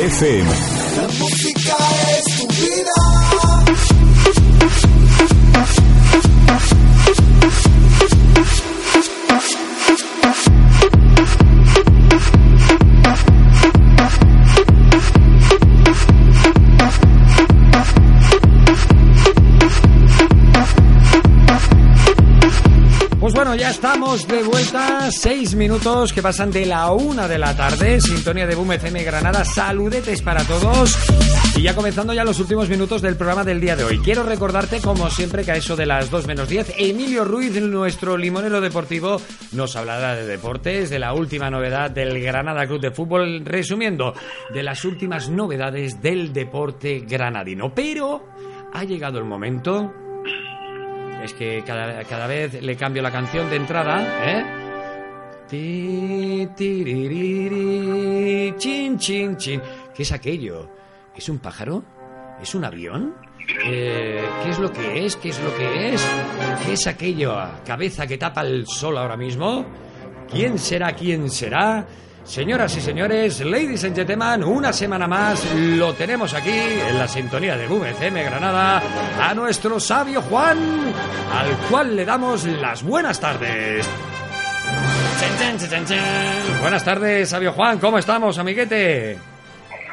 FM. La música es tu vida. Estamos de vuelta. Seis minutos que pasan de la una de la tarde. Sintonía de Boom FM Granada. Saludetes para todos. Y ya comenzando ya los últimos minutos del programa del día de hoy. Quiero recordarte, como siempre, que a eso de las 2 menos 10, Emilio Ruiz, nuestro limonero deportivo, nos hablará de deportes, de la última novedad del Granada Club de Fútbol, resumiendo, de las últimas novedades del deporte granadino. Pero ha llegado el momento es que cada, cada vez le cambio la canción de entrada, ¿eh? Ti, tiririri, chin, chin, chin. ¿Qué es aquello? ¿Es un pájaro? ¿Es un avión? Eh, ¿Qué es lo que es? ¿Qué es lo que es? ¿Qué es aquello? ¿Cabeza que tapa el sol ahora mismo? ¿Quién será? ¿Quién será? Señoras y señores, ladies and gentlemen, una semana más lo tenemos aquí en la sintonía de VCM Granada a nuestro sabio Juan, al cual le damos las buenas tardes. Buenas tardes, sabio Juan, ¿cómo estamos, amiguete?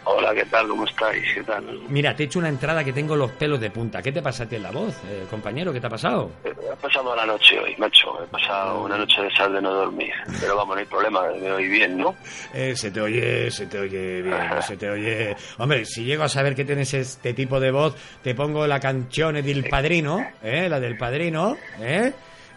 Hola, ¿qué tal? ¿Cómo estáis? ¿Qué tal? Mira, te he hecho una entrada que tengo los pelos de punta. ¿Qué te pasa a ti en la voz, eh, compañero? ¿Qué te ha pasado? He pasado la noche hoy, macho. He pasado una noche de sal de no dormir. Pero vamos, no hay problema, me oí bien, ¿no? Eh, se te oye, se te oye bien, se te oye... Hombre, si llego a saber que tienes este tipo de voz, te pongo la canción del padrino, ¿eh? La del padrino, ¿eh?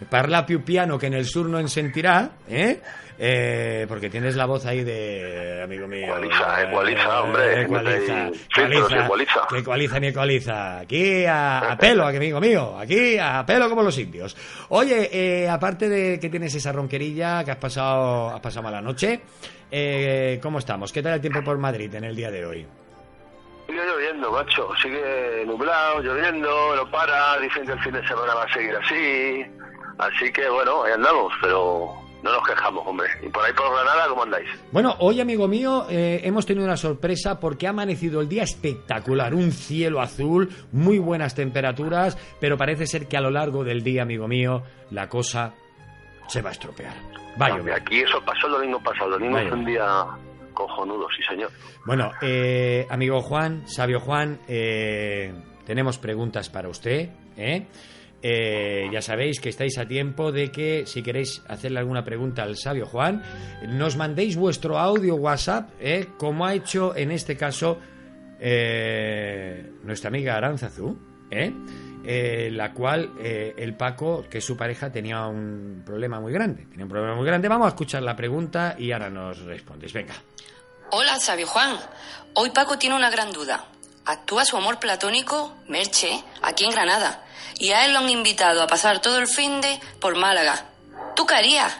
Parla più piano que en el sur no en sentirá, ¿eh? Eh, porque tienes la voz ahí de amigo mío. Ecualiza, ecualiza, hombre. Ecualiza, ecualiza, ecualiza. que ecualiza ni ecualiza. Aquí a, a pelo, amigo mío. Aquí a pelo como los indios. Oye, eh, aparte de que tienes esa ronquerilla, que has pasado, has pasado mala noche, eh, ¿cómo estamos? ¿Qué tal el tiempo por Madrid en el día de hoy? Sigue lloviendo, macho. Sigue nublado, lloviendo, no para. Dicen que el fin de semana va a seguir así. Así que, bueno, ahí andamos, pero no nos quejamos, hombre. Y por ahí por Granada, ¿cómo andáis? Bueno, hoy, amigo mío, eh, hemos tenido una sorpresa porque ha amanecido el día espectacular. Un cielo azul, muy buenas temperaturas, pero parece ser que a lo largo del día, amigo mío, la cosa se va a estropear. Va a Hombre, llover. Aquí eso pasó el domingo pasado. El domingo Vaya. es un día cojonudo, sí, señor. Bueno, eh, amigo Juan, sabio Juan, eh, tenemos preguntas para usted. ¿eh? Eh, ya sabéis que estáis a tiempo de que si queréis hacerle alguna pregunta al sabio Juan, nos mandéis vuestro audio WhatsApp, ¿eh? como ha hecho en este caso eh, nuestra amiga Aranzazú, la cual el Paco, que es su pareja, tenía un problema muy grande. Un problema muy grande. Vamos a escuchar la pregunta y ahora nos respondes. Venga. Hola, Sabio Juan. Hoy Paco tiene una gran duda. Actúa su amor platónico, Merche, aquí en Granada. Y a él lo han invitado a pasar todo el fin de por Málaga. ¿Tú qué harías?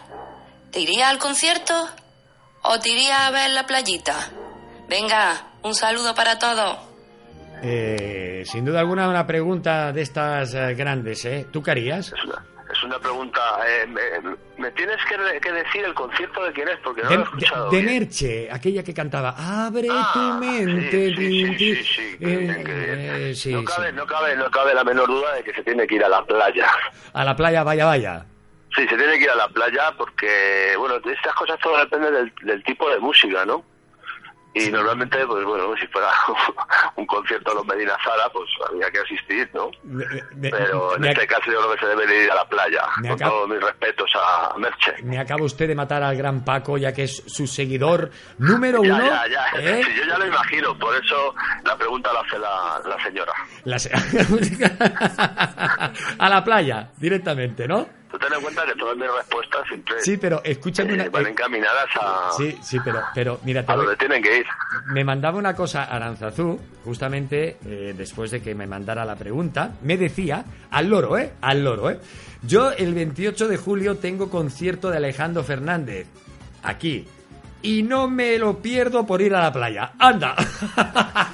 ¿Te irías al concierto? ¿O te irías a ver la playita? Venga, un saludo para todos. Eh, sin duda alguna una pregunta de estas eh, grandes, ¿eh? ¿Tú qué harías? Es una, pregunta. eh, me, me tienes que, que decir el concierto de quién es, porque no De, lo he escuchado. de- de aquella que cantaba Abre Ah, tu mente, sí, sí, tin, sí, tin". sí, sí, que Eh, bien, que bien. eh, sí, no, cabe, no, cabe, no cabe la menor duda de que se tiene que ir a la playa. A la playa, vaya, vaya. Sí, se tiene que ir a la playa porque, bueno, estas cosas todo depende del, del tipo de música, ¿no? Y normalmente, pues bueno, si fuera un concierto de los Medina Zara, pues habría que asistir, ¿no? Me- me- Pero en este caso yo creo que se debe ir a la playa, con todos mis respetos a Merche. Me acaba usted de matar al gran Paco, ya que es su seguidor número Ya, uno. ya, ya. ¿eh? Sí, yo ya lo imagino, por eso la pregunta la hace la, la señora. La se- a la playa, directamente, ¿no? Tú ten en cuenta que todas mis respuestas siempre Sí, pero escúchame eh, una... van eh, encaminadas a, sí, sí, pero, pero mira, a donde tienen que ir. me mandaba una cosa Aranzazú, justamente eh, después de que me mandara la pregunta, me decía, al loro, ¿eh? Al loro, ¿eh? Yo el 28 de julio tengo concierto de Alejandro Fernández, aquí, y no me lo pierdo por ir a la playa. ¡Anda!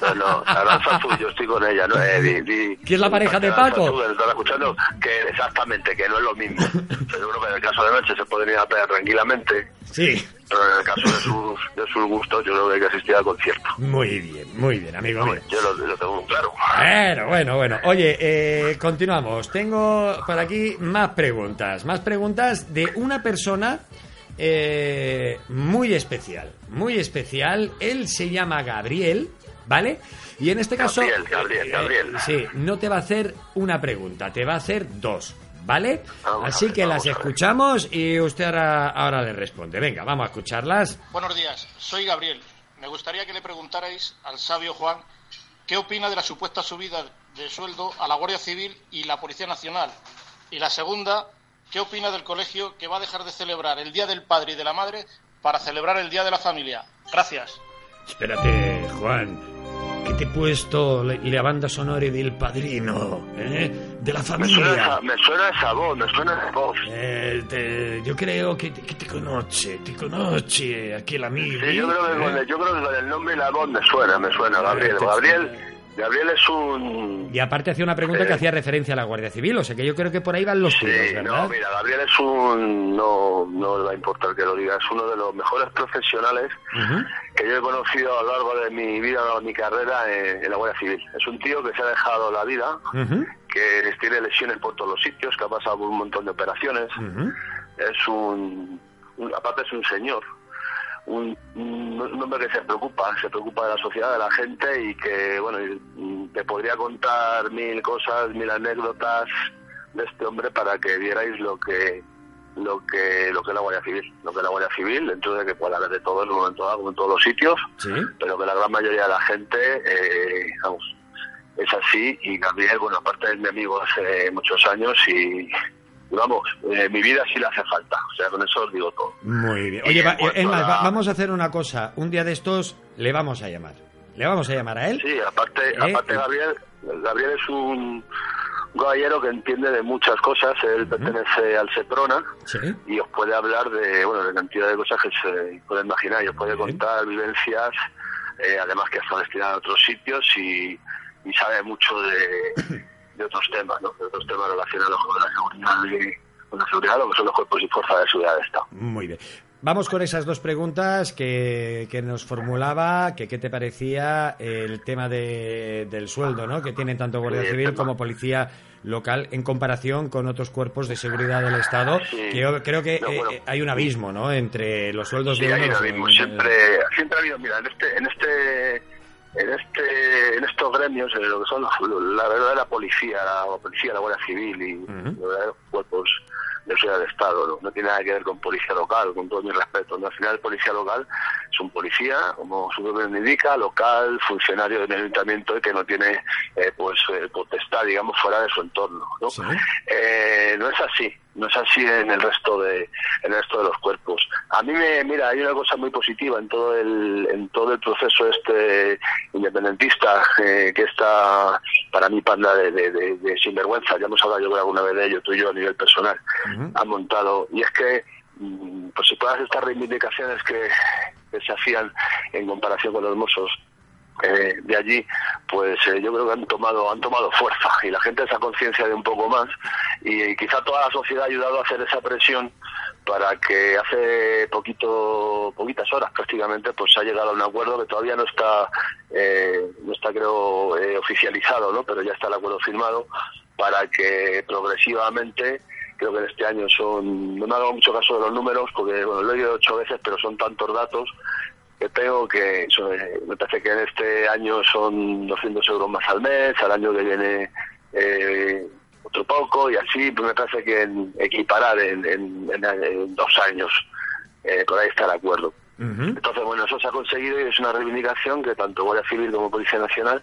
No, no, Aranzazú, yo estoy con ella, ¿no? Eh, di- di- ¿Quién es la pareja de Paco? Aranzazú, que están escuchando, que exactamente, que no es lo mismo. Seguro que en el caso de Merche se podría ir a pelear tranquilamente, Sí. pero en el caso de sus, de sus gustos yo creo que hay que asistir al concierto. Muy bien, muy bien, amigo mío. Yo lo, lo tengo claro. Bueno, bueno, bueno. Oye, eh, continuamos. Tengo por aquí más preguntas. Más preguntas de una persona eh, muy especial. Muy especial. Él se llama Gabriel, ¿vale? Y en este caso... Gabriel, Gabriel, eh, Gabriel. sí, no te va a hacer una pregunta, te va a hacer dos. ¿Vale? Vamos a Así ver, que las escuchamos y usted ahora, ahora le responde. Venga, vamos a escucharlas. Buenos días, soy Gabriel. Me gustaría que le preguntarais al sabio Juan qué opina de la supuesta subida de sueldo a la Guardia Civil y la Policía Nacional. Y la segunda, qué opina del colegio que va a dejar de celebrar el Día del Padre y de la Madre para celebrar el Día de la Familia. Gracias. Espérate, Juan. Que te he puesto la, banda sonora del padrino, ¿eh? De la Me suena, familia. esa, me suena esa voz, me suena esa voz. Eh, te- yo creo que, te- que te conoce, te conoce aquí el amigo. Sí, yo creo, que con ¿eh? el, yo creo que con el nombre y la voz me suena, me suena, Gabriel. te- Gabriel, Gabriel es un... Y aparte hacía una pregunta que hacía referencia a la Guardia Civil, o sea que yo creo que por ahí van los Sí, tiros, ¿verdad? no, mira, Gabriel es un... No, no le va a importar que lo diga, es uno de los mejores profesionales que yo he conocido a lo largo de mi vida, de mi carrera en, en la Guardia Civil. Es un tío que se ha dejado la vida, que tiene lesiones por todos los sitios, que ha pasado por un montón de operaciones. Ujú. es un, un- aparte es un señor, un, hombre que se preocupa, se preocupa de la sociedad, de la gente y que, bueno, te podría contar mil cosas, mil anécdotas de este hombre para que vierais lo que lo que lo que es la Guardia Civil, lo que es la Guardia Civil, dentro de que puede haber de todo en un momento dado, en todos los sitios, Sí. pero que la gran mayoría de la gente, eh, vamos, es así y Gabriel, bueno, aparte es mi amigo hace muchos años y vamos, eh, mi vida sí le hace falta, o sea, con eso os digo todo. Muy bien. Oye, va- cuanto es más, a va- la- vamos a hacer una cosa. Un día de estos le vamos a llamar. Le vamos a llamar a él. Sí, aparte, Eh, aparte eh. Gabriel, Gabriel es un caballero que entiende de muchas cosas, él pertenece al SEPRONA Sí. y os puede hablar de, bueno, de cantidad de cosas que se puede imaginar y os puede Bien. contar vivencias, eh, además que estado destinado a otros sitios y, y sabe mucho de, de otros temas, ¿no? De otros temas relacionados con la seguridad y con la seguridad, lo que son los cuerpos y fuerzas de seguridad de Estado. Muy bien. Vamos con esas dos preguntas que, que nos formulaba, que qué te parecía el tema de, del sueldo, ¿no? Que tiene tanto Guardia Civil como Policía Local en comparación con otros cuerpos de seguridad del Estado, Sí. que yo creo que No, eh, bueno. eh, hay un abismo, ¿no? Entre los sueldos Sí, de hay unos un y abismo. de- Siempre, siempre ha habido, mira, en este, en este, en este, en estos gremios, en lo que son los- la verdadera policía, la policía, la Guardia Civil y los verdaderos cuerpos de seguridad del Estado, ¿no? No tiene nada que ver con policía local, con todo mi respeto. ¿no? Al final el policía local es un policía, como su nombre indica, local, funcionario del ayuntamiento y que no tiene, eh, pues, eh, potestad, digamos, fuera de su entorno, ¿no? Sí. Eh, no es así, no es así en el resto de en el resto de los cuerpos. A mí me mira, hay una cosa muy positiva en todo el en todo el proceso este independentista eh, que está para mí panda de, de, de- de sinvergüenza. Ya hemos hablado yo creo alguna vez de ello tú y yo a nivel personal. Ujú. Han montado y es que mm, pues si todas estas reivindicaciones que, que se hacían en comparación con los mozos eh, de allí, pues eh, yo creo que han tomado han tomado fuerza y la gente esa conciencia de un poco más y, quizá toda la sociedad ha ayudado a hacer esa presión para que hace poquito poquitas horas prácticamente pues se ha llegado a un acuerdo que todavía no está eh, no está creo eh, oficializado no pero ya está el acuerdo firmado para que progresivamente creo que en este año son no me hago mucho caso de los números porque bueno lo he oído ocho veces pero son tantos datos que tengo, que eh, me parece que en este año son 200 euros más al mes, al año que viene eh, otro poco, y así pues me parece que en- equiparar en, en- en- en dos años, eh, por ahí está el acuerdo. Entonces, bueno, eso se ha conseguido y es una reivindicación que tanto Guardia Civil como Policía Nacional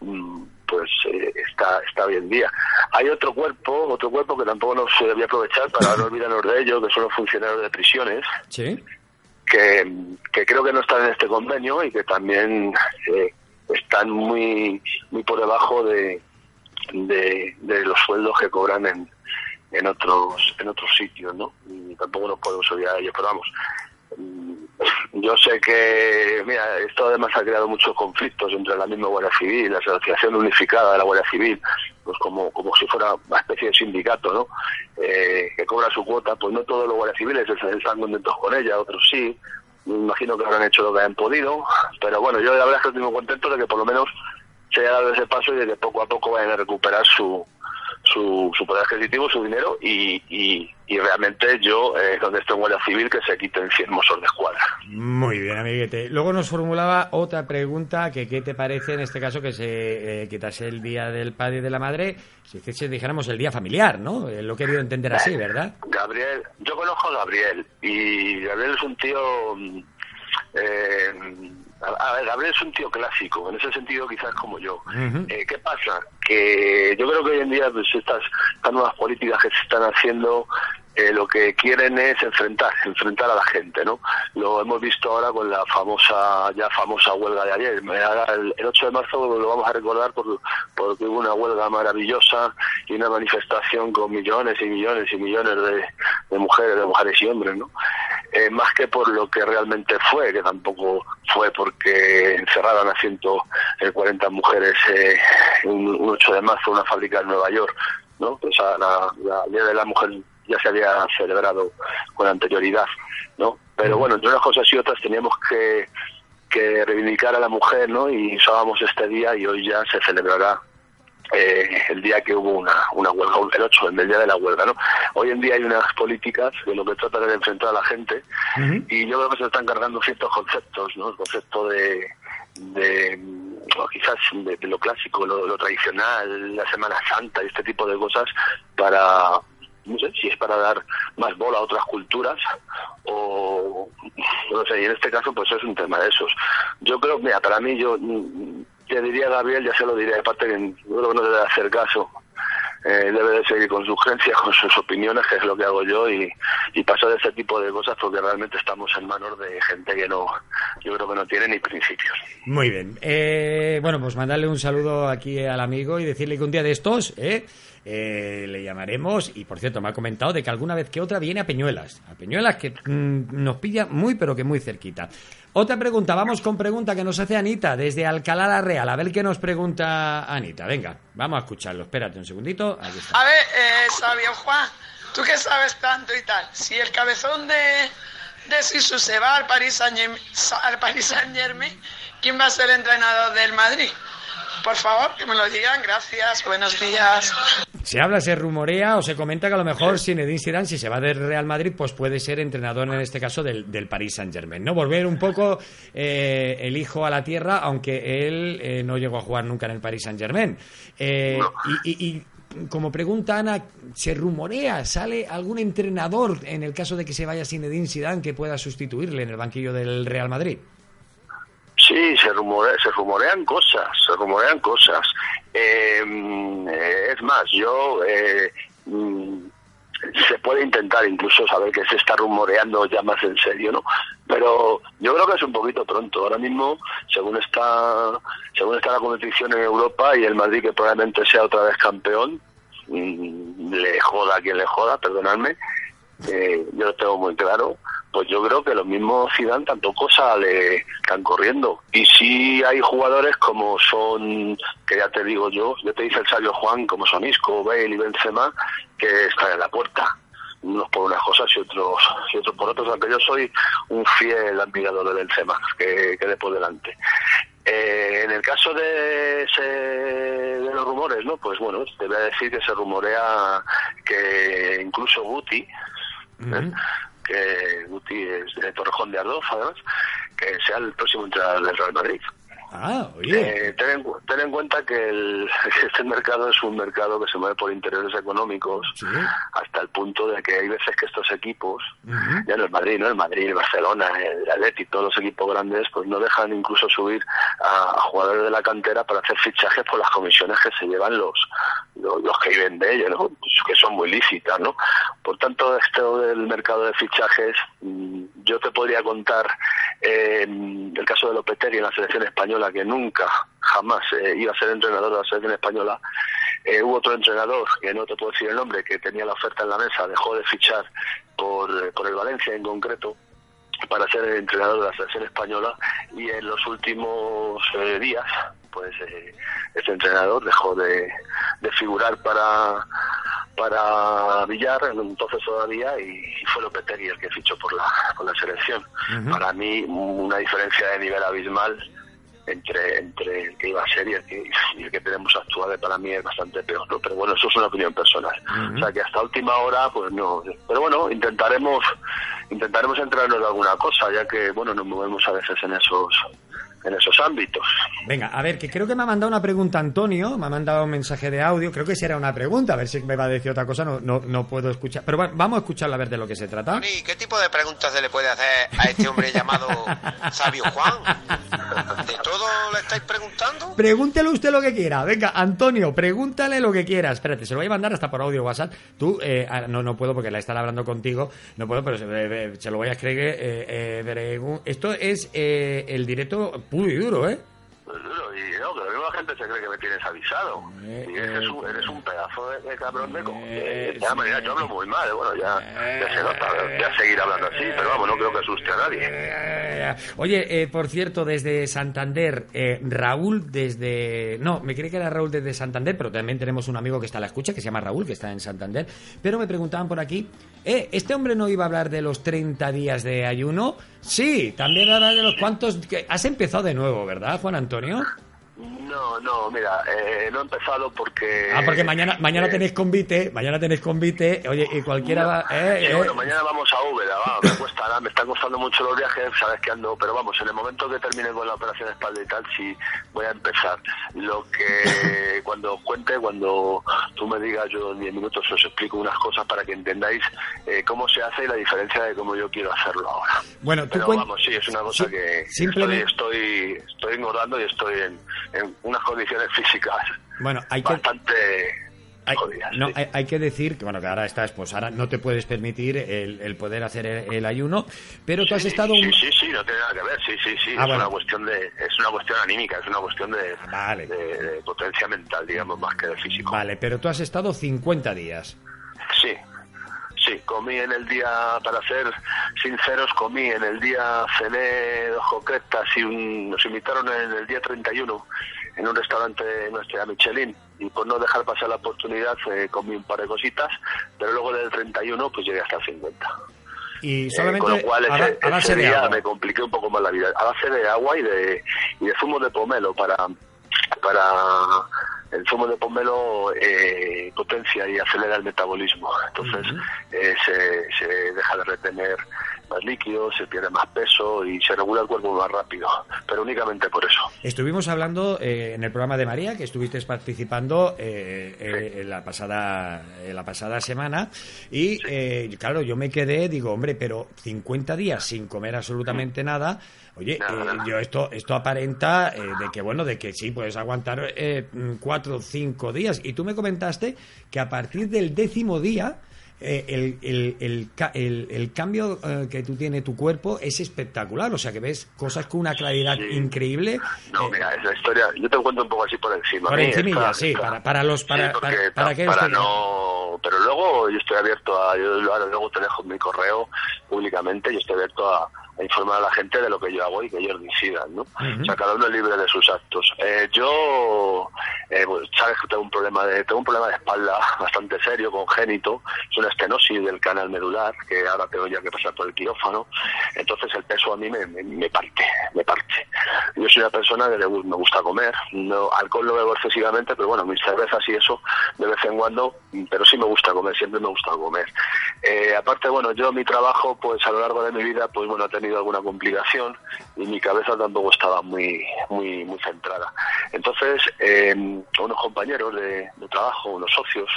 mm, pues eh, está está hoy en día. Hay otro cuerpo, otro cuerpo que tampoco nos voy a aprovechar para no olvidarnos de ello, que son los funcionarios de prisiones, Sí. Que, que creo que no están en este convenio y que también eh, están muy muy por debajo de, de, los sueldos que cobran en, en otros en otros sitios, ¿no? Y tampoco nos podemos olvidar de ellos, pero vamos. Mm, Yo sé que, mira, esto además ha creado muchos conflictos entre la misma Guardia Civil, la Asociación Unificada de la Guardia Civil, pues como, como si fuera una especie de sindicato, ¿no? Eh, que cobra su cuota, pues no todos los guardias civiles están contentos con ella, otros sí. Me imagino que habrán hecho lo que han podido, pero bueno, yo la verdad es que estoy muy contento de que por lo menos se haya dado ese paso y de que poco a poco vayan a recuperar su, su, su poder adquisitivo, su dinero y, y, y realmente yo, eh, donde estoy en Guardia Civil, que se quiten 100 mozos de escuadra. Muy bien, amiguete. Luego nos formulaba otra pregunta, que qué te parece en este caso que se eh, quitase el Día del Padre y de la Madre, si hiciese, dijéramos, el Día familiar, ¿no? Eh, Lo he querido entender así, ¿verdad? Gabriel, yo conozco a Gabriel y Gabriel es un tío... mm, eh, a ver, Gabriel es un tío clásico, en ese sentido quizás como yo. Eh, ¿Qué pasa? Que yo creo que hoy en día pues, estas, estas nuevas políticas que se están haciendo eh, lo que quieren es enfrentar, enfrentar a la gente, ¿no? Lo hemos visto ahora con la famosa, ya famosa huelga de ayer. El, el 8 de marzo lo vamos a recordar por, porque hubo una huelga maravillosa y una manifestación con millones y millones y millones de, mujeres, de mujeres y hombres, ¿no? Eh, más que por lo que realmente fue, que tampoco fue porque encerraron a 140 mujeres eh, un, un 8 de marzo en una fábrica en Nueva York, ¿no? O sea, la, la Día de la Mujer ya se había celebrado con anterioridad, ¿no? Pero bueno, entre unas cosas y otras teníamos que, que reivindicar a la mujer, ¿no? Y usábamos este día y hoy ya se celebrará eh, el día que hubo una, una huelga, el 8, el día de la huelga, ¿no? Hoy en día hay unas políticas que lo que tratan de enfrentar a la gente y yo creo que se están cargando ciertos conceptos, ¿no? El concepto de, de o quizás de, de lo clásico, lo, lo tradicional, la Semana Santa y este tipo de cosas para, no sé, si es para dar más bola a otras culturas o, no sé, y en este caso pues es un tema de esos. Yo creo, mira, para mí yo mm, te diría Gabriel, ya se lo diría, aparte que creo que no debe hacer caso eh, debe de seguir con sus creencias, con sus opiniones, que es lo que hago yo, y, y pasar ese tipo de cosas porque realmente estamos en manos de gente que no, yo creo que no tiene ni principios. Muy bien. Eh, bueno, pues mandarle un saludo aquí al amigo y decirle que un día de estos ¿eh? Eh, le llamaremos. Y por cierto, me ha comentado de que alguna vez que otra viene a Peñuelas. A Peñuelas que mm, nos pilla muy, pero que muy cerquita. Otra pregunta, vamos con pregunta que nos hace Anita desde Alcalá la Real. A ver qué nos pregunta Anita. Venga, vamos a escucharlo. Espérate un segundito. A ver, eh, sabio Juan, tú que sabes tanto y tal, si el cabezón de, de Sisu se va al Paris Saint al Paris Saint Germain, ¿quién va a ser el entrenador del Madrid? Por favor, que me lo digan, gracias, buenos días. Se habla, se rumorea o se comenta que a lo mejor Zinedine Zidane, si se va del Real Madrid, pues puede ser entrenador en este caso del, del Paris Saint Germain, ¿no? Volver un poco eh, el hijo a la tierra, aunque él eh, no llegó a jugar nunca en el Paris Saint Germain. Eh, y, y- y como pregunta Ana, ¿se rumorea, sale algún entrenador en el caso de que se vaya Zinedine Zidane que pueda sustituirle en el banquillo del Real Madrid? Sí, se, rumore, se rumorean cosas, se rumorean cosas. Eh, eh, es más, yo eh, mm, se puede intentar incluso saber que se está rumoreando ya más en serio, ¿no? Pero yo creo que es un poquito pronto. Ahora mismo, según está, según está la competición en Europa y el Madrid que probablemente sea otra vez campeón, mm, le joda a quien le joda, perdonadme, eh, yo lo tengo muy claro, pues yo creo que los mismos Zidane tampoco sale tan corriendo. Y sí hay jugadores como son, que ya te digo yo, yo te dice el sabio Juan, como son Isco, Bale y Benzema, que están en la puerta. Unos por unas cosas y otros y otros por otros, aunque yo soy un fiel admirador de Benzema, que quede por delante. Eh, en el caso de, de los rumores, ¿no? Pues bueno, te voy a decir que se rumorea que incluso Guti, ¿eh? Que Guti es de Torrejón de Ardoz, además, que sea el próximo entrenador del Real Madrid. Ah, oye. Eh, ten, en, cu- ten en cuenta que el, este mercado es un mercado que se mueve por intereses económicos Sí. hasta el punto de que hay veces que estos equipos, ya no el Madrid, no el Madrid, el Barcelona, el Atleti, todos los equipos grandes, pues no dejan incluso subir a, a jugadores de la cantera para hacer fichajes por las comisiones que se llevan los los, los que viven de ello, ¿no? Pues que son muy lícitas, ¿no? Por tanto, esto del mercado de fichajes, mm, yo te podría contar eh, el caso de Lopetegui en la selección española, que nunca, jamás eh, iba a ser entrenador de la selección española. Eh, hubo otro entrenador, que no te puedo decir el nombre, que tenía la oferta en la mesa, dejó de fichar por, eh, por el Valencia en concreto para ser el entrenador de la selección española y en los últimos días pues este entrenador dejó de, de figurar para para Villar entonces todavía y, fue Lopetegui el que fichó por la por la selección. Para mí una diferencia de nivel abismal entre entre el que iba a ser y el que, y el que tenemos actual para mí es bastante peor ¿no? pero bueno eso es una opinión personal. O sea que hasta última hora pues no. Pero bueno intentaremos intentaremos entrarnos de alguna cosa ya que bueno nos movemos a veces en esos en esos ámbitos Venga, a ver, que creo que me ha mandado una pregunta Antonio, me ha mandado un mensaje de audio, creo que si era una pregunta, a ver si me va a decir otra cosa, no, no, no puedo escuchar. Pero bueno, vamos a escucharla a ver de lo que se trata. Tony, ¿qué tipo de preguntas se le puede hacer a este hombre llamado Sabio Juan? ¿De todo le estáis preguntando? Pregúntele usted lo que quiera. Venga, Antonio, pregúntale lo que quiera. Espérate, se lo voy a mandar hasta por audio WhatsApp. Tú, eh, ah, no, no puedo porque la estará hablando contigo. No puedo, pero se, eh, se lo voy a escribir. eh, eh, Esto es eh, el directo puro y duro, ¿eh? Pues duro, y no, que la misma gente se cree que me tienes avisado. Eh, y eres, eh, un, eres un pedazo de, de cabrón de eh, de maneras, yo hablo muy mal, eh, bueno, ya, ya se nota, voy a seguir hablando así, pero vamos, no creo que asuste a nadie. Eh, Oye, eh, por cierto, desde Santander, eh, Raúl desde... No, me creí que era Raúl desde Santander, pero también tenemos un amigo que está a la escucha, que se llama Raúl, que está en Santander. Pero me preguntaban por aquí, eh, ¿este hombre no iba a hablar de los 30 días de ayuno? Sí, también habla de los cuantos... que- Has empezado de nuevo, ¿verdad, Juan Antonio? No, no, mira, eh, no he empezado porque... Ah, porque mañana mañana eh, tenéis convite, mañana tenéis convite, oye, y cualquiera va... eh, bueno, mañana vamos a Úbeda, va, me cuesta, me están costando mucho los viajes, sabes que ando, pero vamos, en el momento que termine con la operación de espalda y tal, sí voy a empezar. Lo que cuando os cuente, cuando tú me digas, yo en 10 minutos os explico unas cosas para que entendáis eh, cómo se hace y la diferencia de cómo yo quiero hacerlo ahora. Bueno, tú Pero vamos, sí, es una cosa Sí, que simplemente- estoy, estoy, estoy engordando y estoy en, en unas condiciones físicas Bueno, hay que... bastante Hay, no, sí. hay, hay que decir que, bueno, que ahora estás, pues ahora no te puedes permitir el, el poder hacer el, el ayuno, pero tú has Sí, estado... Sí, un- sí, sí, no tiene nada que ver, sí, sí, sí. Ah, es bueno. una cuestión de, es una cuestión anímica, es una cuestión de, Vale. de, de potencia mental, digamos, más que de físico. Vale, pero tú has estado 50 días. Sí, comí en el día, para ser sinceros, comí en el día, cené dos coquetas y un- nos invitaron en el día 31 en un restaurante de nuestra Michelin y por no dejar pasar la oportunidad eh, comí un par de cositas, pero luego del 31 pues llegué hasta el 50. Y Eh, solamente con lo cual ese, a ese día agua. me compliqué un poco más la vida. A base de agua y de, y de zumo de pomelo para para el zumo de pomelo eh, potencia y acelera el metabolismo. Entonces eh, se, se deja de retener más líquidos, se pierde más peso y se regula el cuerpo más rápido. Pero únicamente por eso. Estuvimos hablando eh, en el programa de María, que estuviste participando eh, eh, en, la pasada, en la pasada semana, y eh, claro, yo me quedé, digo, hombre, pero 50 días sin comer absolutamente nada, oye, Nada, eh, nada. yo esto, esto aparenta eh, de que, bueno, de que sí, puedes aguantar cuatro o cinco días, y tú me comentaste que a partir del décimo día, el, el, el, el- el cambio eh, que tú tiene tu cuerpo es espectacular, o sea que ves cosas con una claridad Sí. increíble. No, Eh, mira, esa historia, yo te cuento un poco así por encima. Por A mí encimilla, esta- sí, para, para los... Para, sí, porque para, pa- para que para usted- no pero luego yo estoy abierto a yo ahora luego te dejo mi correo públicamente y estoy abierto a, a informar a la gente de lo que yo hago y que ellos decidan no o sea cada uno es libre de sus actos. Eh, yo eh, pues, sabes que tengo un problema de tengo un problema de espalda bastante serio congénito. Es una estenosis del canal medular que ahora tengo ya que pasar por el quirófano. Entonces el peso a mí me, me, me parte me parte. Yo soy una persona que le me gusta comer. No alcohol no bebo excesivamente pero bueno mis cervezas y eso de vez en cuando pero sí me gusta comer siempre me gusta comer Eh, aparte bueno yo mi trabajo pues a lo largo de mi vida pues bueno he tenido alguna complicación y mi cabeza tampoco estaba muy muy muy centrada. Entonces, eh, unos compañeros de, de trabajo, unos socios,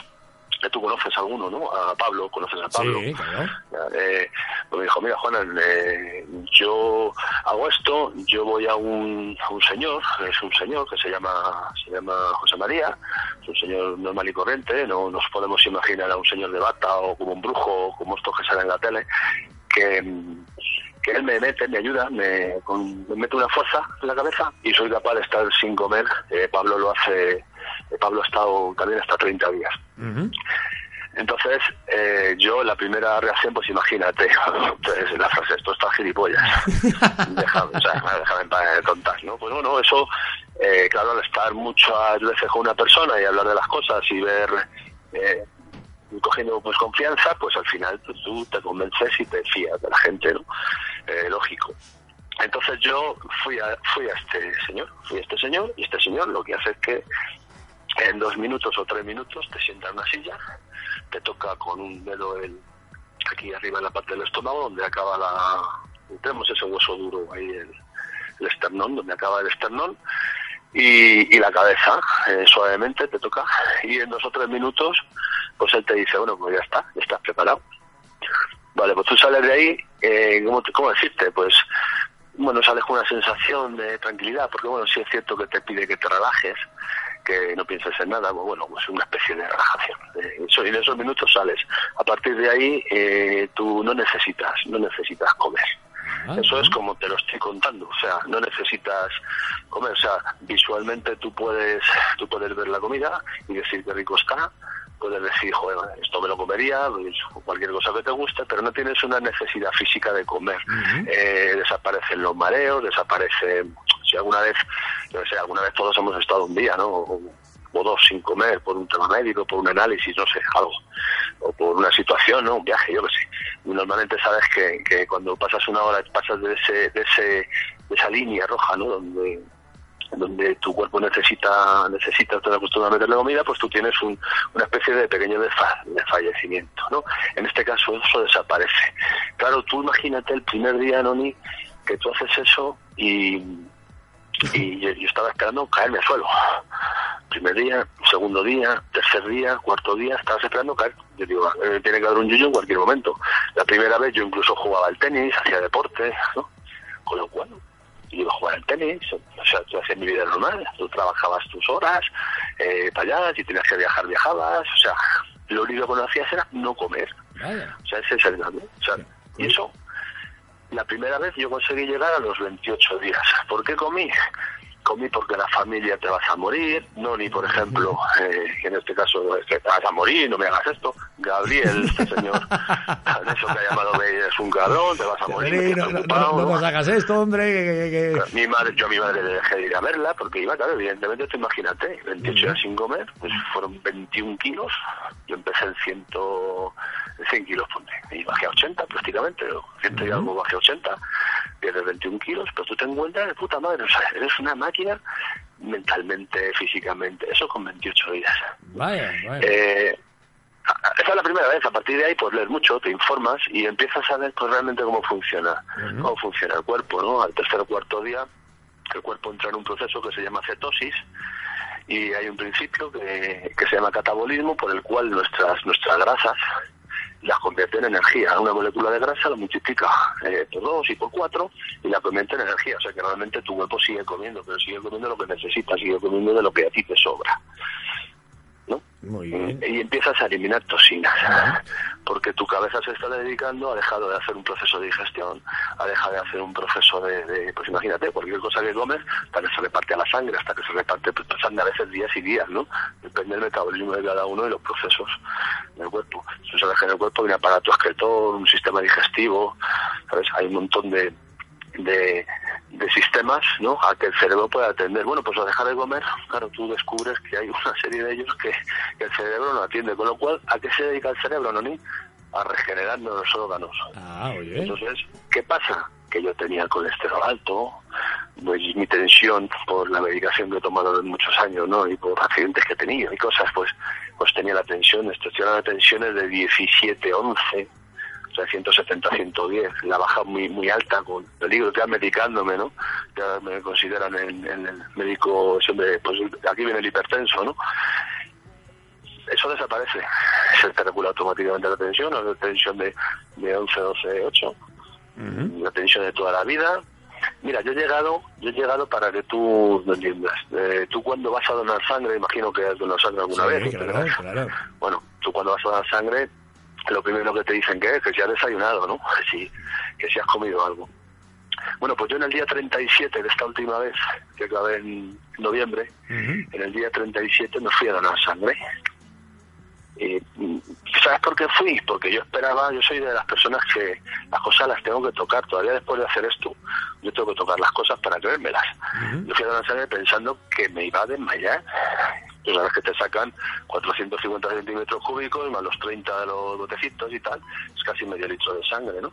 tú conoces a alguno, ¿no? A Pablo, conoces a Pablo. Sí, claro. Eh, pues me dijo, mira, Juan, eh, yo hago esto, yo voy a un, a un señor, es un señor que se llama se llama José María, es un señor normal y corriente, no nos podemos imaginar a un señor de bata o como un brujo, o como estos que salen en la tele, que, que él me mete, me ayuda, me, con- me mete una fuerza en la cabeza y soy capaz de estar sin comer. Eh, Pablo lo hace, eh, Pablo ha estado también hasta 30 días. Entonces, eh, yo la primera reacción, pues imagínate, pues, la frase, esto está gilipollas. déjame, o sea, déjame en paz de tontas, ¿no? Pues bueno, eso, eh, claro, al estar muchas veces con una persona y hablar de las cosas y ver, eh, cogiendo pues confianza, pues al final pues, tú te convences y te fías de la gente, ¿no? Eh, lógico. Entonces yo fui a, fui a este señor, fui a este señor, y este señor lo que hace es que en dos minutos o tres minutos te sienta en una silla, te toca con un dedo el, aquí arriba en la parte del estómago, donde acaba la... Tenemos ese hueso duro ahí, el, esternón, donde acaba el esternón, y, y la cabeza, eh, suavemente te toca, y en dos o tres minutos, pues él te dice, bueno, pues ya está, ya estás preparado. Vale, pues tú sales de ahí, eh, ¿cómo, ¿cómo decirte? Pues, bueno, sales con una sensación de tranquilidad, porque bueno, sí es cierto que te pide que te relajes, que no pienses en nada, pues bueno, pues una especie de relajación. Eh, eso- y en esos minutos sales. A partir de ahí, eh, tú no necesitas, no necesitas comer. Ah, Eso es como te lo estoy contando, o sea, no necesitas comer, o sea, visualmente tú puedes, tú puedes ver la comida y decir que rico está, puedes decir, joder, esto me lo comería, pues, cualquier cosa que te guste, pero no tienes una necesidad física de comer. Eh, desaparecen los mareos, desaparece, si alguna vez, yo qué sé, alguna vez todos hemos estado un día, ¿no? O, o dos sin comer por un tema médico, por un análisis, no sé, algo, o por una situación, ¿no? Un viaje, yo qué sé. Normalmente sabes que, que cuando pasas una hora, pasas de ese, de ese, de esa línea roja, ¿no? Donde donde tu cuerpo necesita necesita estar acostumbrado a meterle comida, pues tú tienes un, una especie de pequeño desfa- desfallecimiento, ¿no? En este caso eso desaparece. Claro, tú imagínate el primer día, Noni, que tú haces eso y, y yo, estaba esperando caerme al suelo. Primer día, segundo día, tercer día, cuarto día, estabas esperando caer. Yo digo, eh, tiene que haber un yuyo en cualquier momento. La primera vez yo incluso jugaba al tenis, hacía deporte, ¿no? Con lo cual, yo iba a jugar al tenis, o sea, tú hacías mi vida normal, tú trabajabas tus horas eh, para allá, si tenías que viajar, viajabas, o sea, lo único que no hacías era no comer. Vaya. O sea, ese es el grande. O sea, y eso, la primera vez yo conseguí llegar a los 28 días. ¿Por qué comí? Comí porque la familia te vas a morir, no ni por ejemplo, eh, que en este caso es que te vas a morir, no me hagas esto. Gabriel, este señor, eso que ha llamado es un cabrón, te vas a morir. Sí, no, no, no ¿no? nos hagas esto, hombre. que- que- que- Mi madre, yo a mi madre le dejé de ir a verla porque iba, claro, evidentemente, tú imagínate, 28 días sin comer, pues fueron 21 kilos. Yo empecé en 100, en 100 kilos, ponte, y bajé a 80 prácticamente, o 100 y algo bajé a 80, pierdes 21 kilos, pero tú te encuentras de puta madre, o sea, eres una máquina mentalmente, físicamente, eso con 28 días. Vaya, vaya. Eh, esa es la primera vez, a partir de ahí pues lees mucho, te informas y empiezas a ver pues realmente cómo funciona, cómo funciona el cuerpo, ¿no? Al tercer o cuarto día el cuerpo entra en un proceso que se llama cetosis y hay un principio que, que se llama catabolismo por el cual nuestras nuestras grasas las convierte en energía. Una molécula de grasa la multiplica eh, por dos y por cuatro y la convierte en energía. O sea que realmente tu cuerpo sigue comiendo, pero sigue comiendo lo que necesita, sigue comiendo de lo que a ti te sobra. ¿No? Muy bien. y empiezas a eliminar toxinas porque tu cabeza se está dedicando ha dejado de hacer un proceso de digestión ha dejado de hacer un proceso de, de- pues imagínate cualquier cosa que comes hasta que se reparte a la sangre hasta que se reparte pues pasan a veces días y días no depende del metabolismo de cada uno y los procesos del cuerpo deja en el cuerpo hay un aparato excretor un sistema digestivo sabes hay un montón de de, de sistemas ¿no? a que el cerebro pueda atender. Bueno, pues al dejar de comer, claro, tú descubres que hay una serie de ellos que, que el cerebro no atiende. Con lo cual, ¿a qué se dedica el cerebro, Noni? A regenerarnos los órganos. Ah, oye. Entonces, ¿qué pasa? Que yo tenía colesterol alto, pues mi tensión por la medicación que he tomado en muchos años, ¿no? Y por accidentes que he tenido y cosas, pues, pues tenía la tensión, de tensiones de 17, 11, o sea, 170, 110, la baja muy muy alta con peligro, ya medicándome, ¿no? Ya me consideran en, en el médico, pues aquí viene el hipertenso, ¿no? Eso desaparece, se te regula automáticamente la tensión, la tensión de, de 11, 12, 8, la tensión de toda la vida. Mira, yo he llegado, yo he llegado para que tú lo entiendas. Eh, tú cuando vas a donar sangre, imagino que has donado sangre alguna Sí, vez. ¿no? claro, claro. Bueno, tú cuando vas a dar sangre, lo primero que te dicen que es que si has desayunado, ¿no? Que si, que si has comido algo. Bueno, pues yo en el día 37 de esta última vez, que acabé en noviembre, en el día 37 me fui a donar sangre. Y, ¿Sabes por qué fui? Porque yo esperaba, yo soy de las personas que las cosas las tengo que tocar. Todavía después de hacer esto, yo tengo que tocar las cosas para creérmelas. Yo fui a donar sangre pensando que me iba a desmayar. Tú sabes que te sacan 450 centímetros cúbicos más los 30 de los botecitos y tal. Es casi medio litro de sangre, ¿no?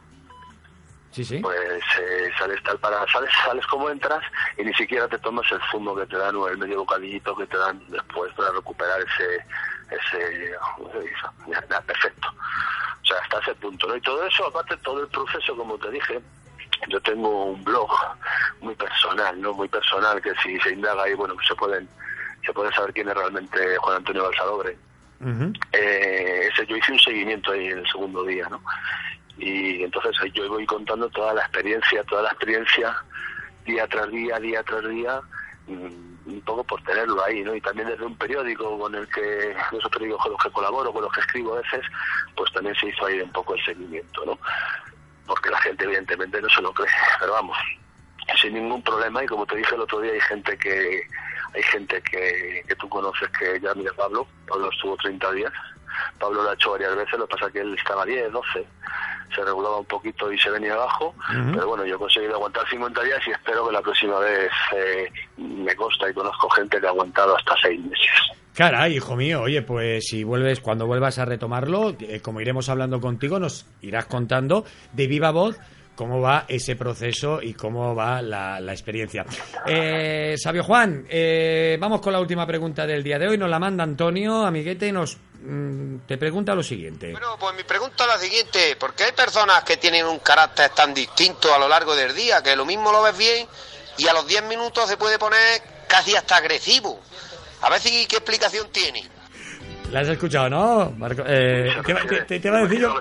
Sí, sí. Pues eh, sales tal para sales sales como entras y ni siquiera te tomas el zumo que te dan o el medio bocadillito que te dan después para recuperar ese ese eso, ya, ya, perfecto o sea hasta ese punto no y todo eso aparte todo el proceso como te dije yo tengo un blog muy personal no muy personal que si se indaga ahí bueno se pueden se puede saber quién es realmente Juan Antonio Balsadobre eh, ese yo hice un seguimiento ahí en el segundo día no y entonces yo voy contando toda la experiencia, toda la experiencia, día tras día, día tras día, mm, un poco por tenerlo ahí, ¿no? Y también desde un periódico con el que, esos periódicos con los que colaboro, con los que escribo a veces, pues también se hizo ahí un poco el seguimiento, ¿no? Porque la gente evidentemente no se lo cree, pero vamos, sin ningún problema y como te dije el otro día hay gente que hay gente que, que tú conoces que ya mira Pablo Pablo estuvo 30 días. Pablo lo ha hecho varias veces lo que pasa es que él estaba 10, 12 se regulaba un poquito y se venía abajo pero bueno yo he conseguido aguantar 50 días y espero que la próxima vez eh, me consta y conozco gente que ha aguantado hasta 6 meses. Caray, hijo mío, oye, pues si vuelves, cuando vuelvas a retomarlo, eh, como iremos hablando contigo, nos irás contando de viva voz cómo va ese proceso y cómo va la, la experiencia. Eh, Sabio Juan, eh, vamos con la última pregunta del día de hoy. Nos la manda Antonio, amiguete, y nos mm, te pregunta lo siguiente. Bueno, pues mi pregunta es la siguiente, ¿por qué hay personas que tienen un carácter tan distinto a lo largo del día, que lo mismo lo ves bien y a los 10 minutos se puede poner casi hasta agresivo? A ver si qué explicación tiene. ¿La has escuchado, no? Marco, eh, ¿qué va- te, te- te va a decir yo?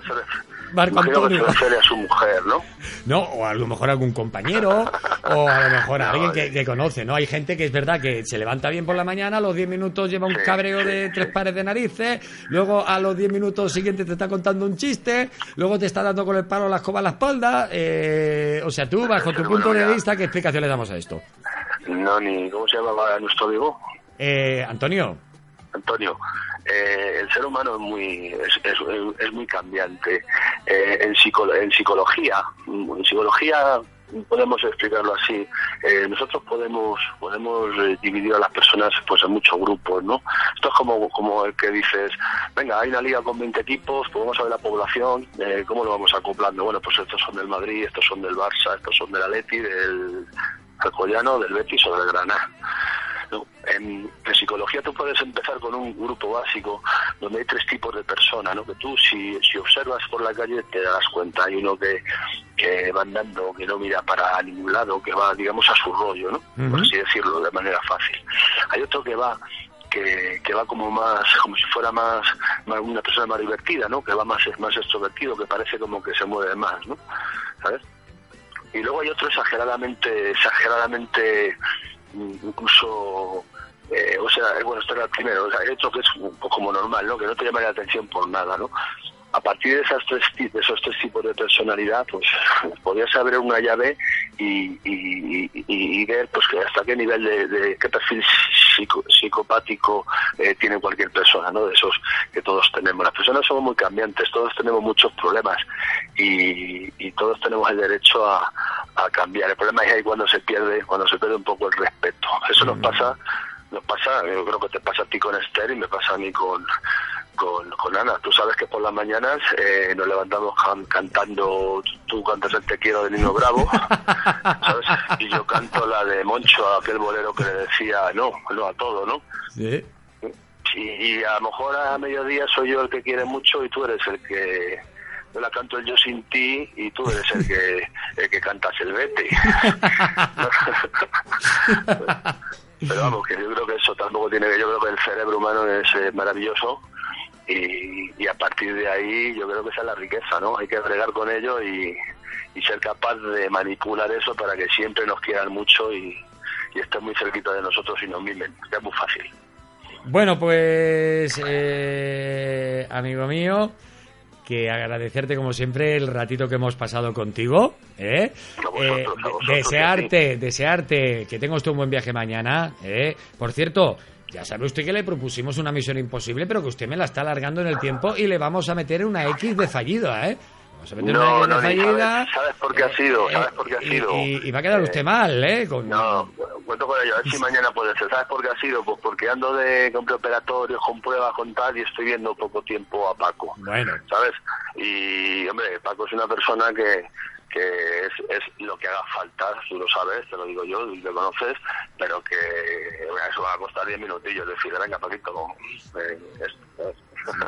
Marco imagino que se Antonio. refiere a su mujer, ¿no? No, o a lo mejor algún compañero, o a lo mejor No, alguien que, eh. que conoce, ¿no? Hay gente que es verdad que se levanta bien por la mañana, a los 10 minutos lleva un Sí, cabreo sí, de sí. tres pares de narices, luego a los 10 minutos siguientes te está contando un chiste, luego te está dando con el palo la escoba en la espalda. eh, o sea, tú, bajo tu punto de vista, ¿qué explicación le damos a esto? No, ni. ¿Cómo se llamaba nuestro amigo? Eh, Antonio, Antonio, eh, el ser humano es muy es, es, muy cambiante. Eh, en, psico- en psicología, en psicología podemos explicarlo así. eh, nosotros podemos podemos eh, dividir a las personas pues en muchos grupos, ¿no? Esto es como como el que dices, venga, hay una liga con 20 equipos, pues vamos a ver la población, eh, cómo lo vamos acoplando. Bueno, pues estos son del Madrid, estos son del Barça, estos son del Atleti, del Alcoyano, del Betis o del Granada. ¿No? En, en psicología tú puedes empezar con un grupo básico donde hay tres tipos de personas, ¿no? Que tú si, si observas por la calle te das cuenta. Hay uno que, que va andando, que no mira para ningún lado, que va, digamos, a su rollo, ¿no? Por así decirlo, de manera fácil. Hay otro que va que, que va como más, como si fuera más, más una persona más divertida, ¿no? Que va más, más extrovertido, que parece como que se mueve más, ¿no? ¿Sabes? y luego hay otro exageradamente exageradamente incluso eh, o sea bueno esto era el primero o sea, hay otro que es como normal no que no te llama la atención por nada no a partir de esas tres de esos tres tipos de personalidad pues podías abrir una llave y, y, y- y ver pues que hasta qué nivel de, de qué perfil psico- psicopático eh, tiene cualquier persona no de esos que todos tenemos. Las personas somos muy cambiantes todos tenemos muchos problemas y, y todos tenemos el derecho a, a cambiar. El problema es ahí cuando se pierde cuando se pierde un poco el respeto. Eso nos pasa nos pasa yo creo que te pasa a ti con Esther y me pasa a mí con con, con Ana. Tú sabes que por las mañanas eh, nos levantamos can- cantando, tú cantas el Te quiero de Nino Bravo, ¿sabes? Y yo canto Moncho, aquel bolero que le decía no, no a todo, ¿no? ¿sí? Y, y a lo mejor a mediodía soy yo el que quiere mucho y tú eres el que yo la canto el Yo sin ti y tú eres el que, el que cantas el vete. Pero vamos, que yo creo que eso tampoco tiene que, yo creo que el cerebro humano es eh, maravilloso y, y a partir de ahí yo creo que esa es la riqueza, ¿no? Hay que bregar con ello y, y ser capaz de manipular eso para que siempre nos quieran mucho y, y estén muy cerquita de nosotros y nos mimen, es muy fácil. Bueno, pues, eh, amigo mío, que agradecerte como siempre el ratito que hemos pasado contigo. ¿eh? A vosotros, Eh, a vosotros, de- desearte, desearte que tenga usted un buen viaje mañana. ¿eh? Por cierto, ya sabe usted que le propusimos una misión imposible, pero que usted me la está alargando en el tiempo y le vamos a meter una X de fallida, ¿eh? Meter una No, no, fallida. sabes, sabes por qué ha sido, eh, sabes por qué ha sido. Y, y va a quedar usted Eh, mal, ¿eh? Con- No, cuento con ello, a ver si mañana puede ser. ¿Sabes por qué ha sido? Pues porque ando de con preoperatorios, con pruebas, con tal, y estoy viendo poco tiempo a Paco. Bueno. ¿Sabes? Y, hombre, Paco es una persona que, que es, es lo que haga falta, tú lo sabes, te lo digo yo, lo conoces, pero que bueno, eso va a costar 10 minutillos. Decir, venga, Paquito, eh, esto, ¿sabes?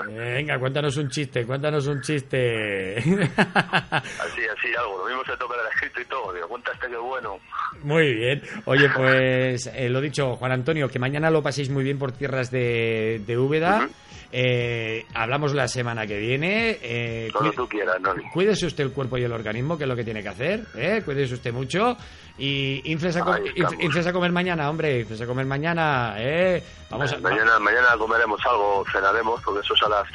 Venga, cuéntanos un chiste, cuéntanos un chiste. así, así, algo. Lo mismo se toca el escrito y todo. Digo, cuenta este que bueno. Muy bien. Oye, pues eh, lo dicho, Juan Antonio, que mañana lo paséis muy bien por tierras de, de Úbeda. Eh, hablamos la semana que viene. Eh, Cuando tú quieras, Noni. Cuídese usted el cuerpo y el organismo, que es lo que tiene que hacer. ¿eh? Cuídese usted mucho. Y infles a, infles a comer mañana, hombre. Infles a comer mañana. ¿eh? Vamos a, mañana, mañana comeremos algo, cenaremos, porque eso es a las...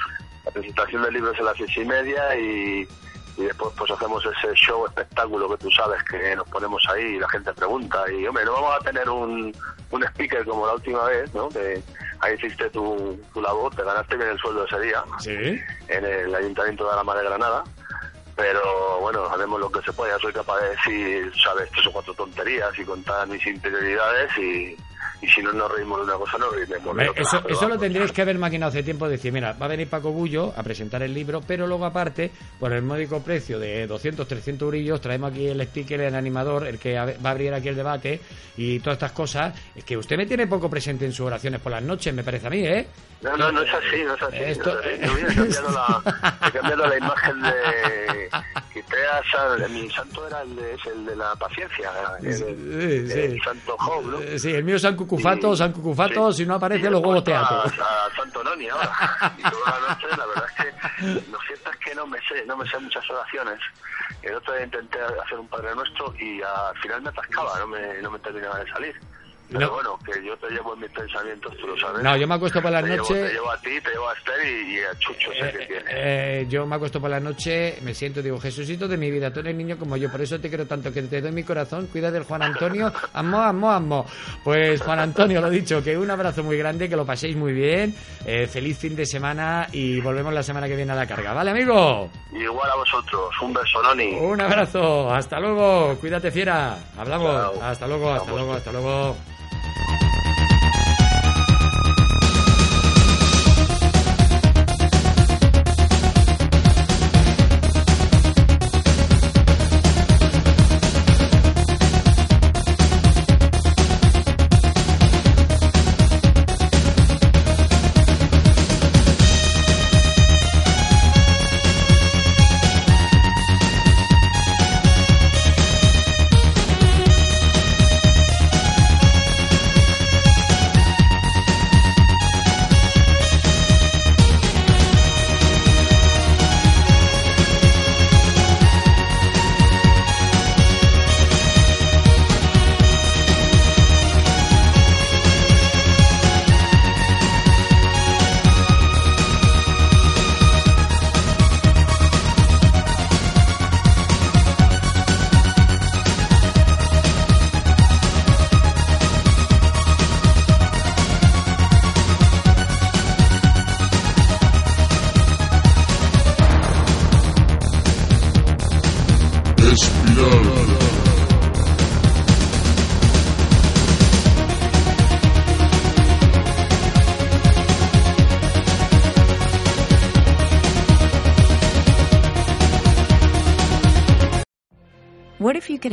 La presentación del libro es a las seis y media y, y después pues hacemos ese show, espectáculo que tú sabes que nos ponemos ahí y la gente pregunta. Y hombre, no vamos a tener un, un speaker como la última vez, ¿no? Que ahí hiciste tu, tu labor, te ganaste bien el sueldo ese día Sí. en el Ayuntamiento de la Mar de Granada. Pero bueno, haremos lo que se pueda. Soy capaz de decir, sabes, tres o cuatro tonterías y contar mis interioridades y, y si no nos reímos de una cosa, nos reímos de otra. eso, eso lo tendríais que haber maquinado hace tiempo, decir, mira, va a venir Paco Bullo a presentar el libro, pero luego aparte, por el módico precio de 200, 300 eurillos, traemos aquí el speaker, el animador, el que va a abrir aquí el debate y todas estas cosas. Es que usted me tiene poco presente en sus oraciones por las noches, me parece a mí, ¿eh? No, no, no es así, no es así. Esto- no es así. Yo hubiera cambiado la, he cambiado la imagen de... Mi santo era el de, es el de la paciencia, el, Sí, el- sí. el santo Job, ¿no? Sí, el mío es San Cucufato, Y- San Cucufato, sí. si no aparece los huevos teatro. A, a Santo Noni ahora. Y toda la noche, la verdad es que lo cierto es que no me sé, no me sé muchas oraciones. El otro día intenté hacer un Padre Nuestro y al final me atascaba, no me, no me terminaba de salir. Pero No. bueno, que yo te llevo en mis pensamientos, tú lo sabes. No, yo me acuesto por la te noche. Llevo, te llevo a ti, te llevo a Esther y, y a Chucho que Eh, tiene. eh, yo me acuesto por la noche, me siento, digo, Jesucito de mi vida, tú eres niño como yo, por eso te quiero tanto, que te doy mi corazón, cuida del Juan Antonio, amo, amo, amo. Pues Juan Antonio, lo dicho, que un abrazo muy grande, que lo paséis muy bien, eh, feliz fin de semana y volvemos la semana que viene a la carga, ¿vale, amigo? Igual a vosotros, un beso, Noni. Un abrazo, hasta luego, cuídate fiera, hablamos, Chao. hasta luego, hasta Vamos. luego, hasta luego.